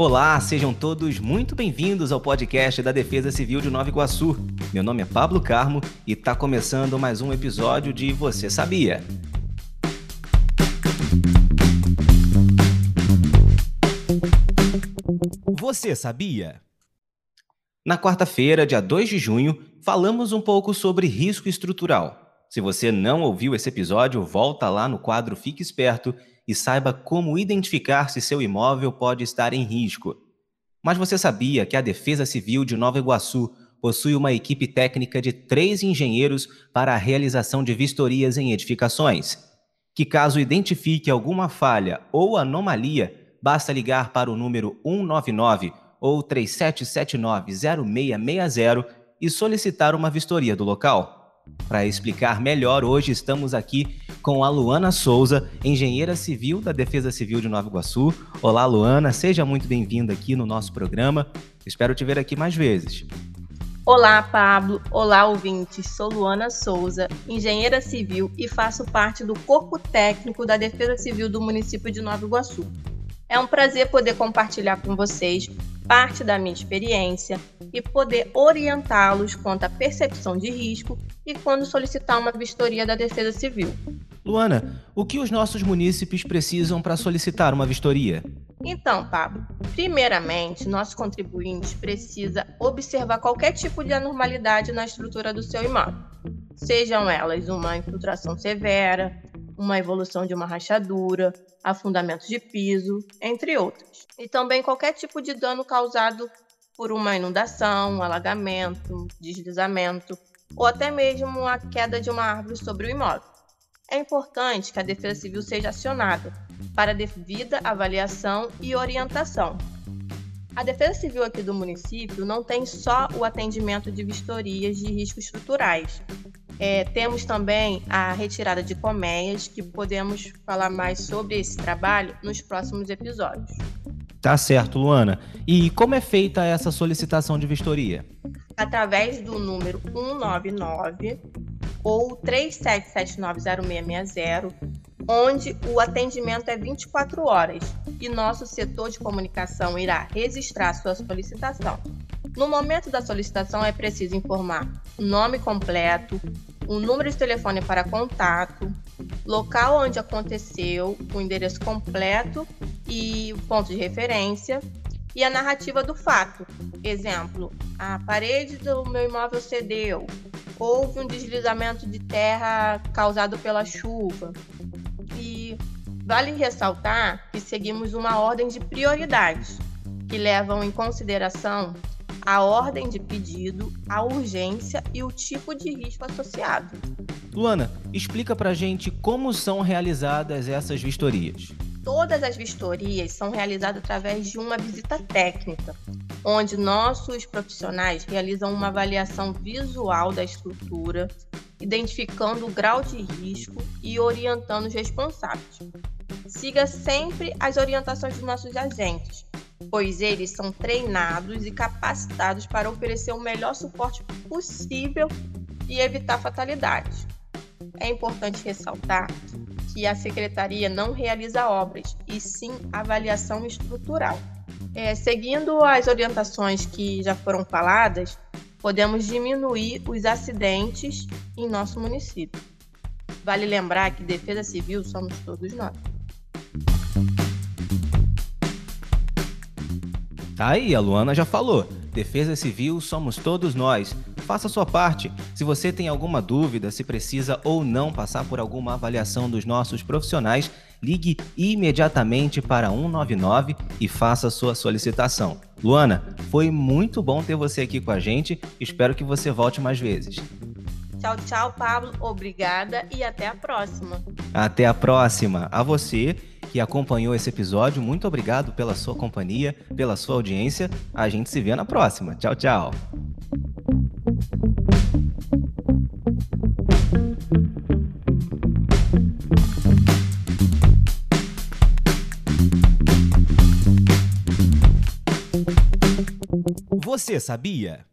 Olá, sejam todos muito bem-vindos ao podcast da Defesa Civil de Nova Iguaçu. Meu nome é Pablo Carmo e está começando mais um episódio de Você Sabia? Você sabia? Na quarta-feira, dia 2 de junho, falamos um pouco sobre risco estrutural. Se você não ouviu esse episódio, volta lá no quadro Fique Esperto e saiba como identificar se seu imóvel pode estar em risco. Mas você sabia que a Defesa Civil de Nova Iguaçu possui uma equipe técnica de três engenheiros para a realização de vistorias em edificações? Que caso identifique alguma falha ou anomalia, basta ligar para o número 199 ou 37790660 e solicitar uma vistoria do local. Para explicar melhor, hoje estamos aqui com a Luana Souza, engenheira civil da Defesa Civil de Nova Iguaçu. Olá, Luana, seja muito bem-vinda aqui no nosso programa. Espero te ver aqui mais vezes. Olá, Pablo. Olá, ouvintes. Sou Luana Souza, engenheira civil e faço parte do corpo técnico da Defesa Civil do município de Nova Iguaçu. É um prazer poder compartilhar com vocês parte da minha experiência e poder orientá-los quanto à percepção de risco e quando solicitar uma vistoria da Defesa Civil. Luana, o que os nossos munícipes precisam para solicitar uma vistoria? Então, Pablo, primeiramente, nosso contribuinte precisa observar qualquer tipo de anormalidade na estrutura do seu imóvel, sejam elas uma infiltração severa, uma evolução de uma rachadura, afundamento de piso, entre outros. E também qualquer tipo de dano causado por uma inundação, alagamento, deslizamento ou até mesmo a queda de uma árvore sobre o imóvel. É importante que a Defesa Civil seja acionada para devida avaliação e orientação. A Defesa Civil aqui do município não tem só o atendimento de vistorias de riscos estruturais, é, temos também a retirada de colmeias, que podemos falar mais sobre esse trabalho nos próximos episódios. Tá certo, Luana. E como é feita essa solicitação de vistoria? Através do número 199 ou 37790660, onde o atendimento é 24 horas e nosso setor de comunicação irá registrar sua solicitação. No momento da solicitação, é preciso informar o nome completo, o número de telefone para contato, local onde aconteceu, o endereço completo e o ponto de referência e a narrativa do fato. Exemplo: a parede do meu imóvel cedeu, houve um deslizamento de terra causado pela chuva. E vale ressaltar que seguimos uma ordem de prioridades que levam em consideração a ordem de pedido, a urgência e o tipo de risco associado. Luana, explica pra gente como são realizadas essas vistorias. Todas as vistorias são realizadas através de uma visita técnica, onde nossos profissionais realizam uma avaliação visual da estrutura, identificando o grau de risco e orientando os responsáveis. Siga sempre as orientações dos nossos agentes, pois eles são treinados e capacitados para oferecer o melhor suporte possível e evitar fatalidades. É importante ressaltar que a secretaria não realiza obras, e sim avaliação estrutural. É, seguindo as orientações que já foram faladas, podemos diminuir os acidentes em nosso município. Vale lembrar que defesa civil somos todos nós. Tá aí, a Luana já falou. Defesa Civil somos todos nós. Faça a sua parte. Se você tem alguma dúvida se precisa ou não passar por alguma avaliação dos nossos profissionais, ligue imediatamente para 199 e faça a sua solicitação. Luana, foi muito bom ter você aqui com a gente. Espero que você volte mais vezes. Tchau, tchau, Pablo. Obrigada e até a próxima. Até a próxima. A você que acompanhou esse episódio, muito obrigado pela sua companhia, pela sua audiência. A gente se vê na próxima. Tchau, tchau. Você sabia?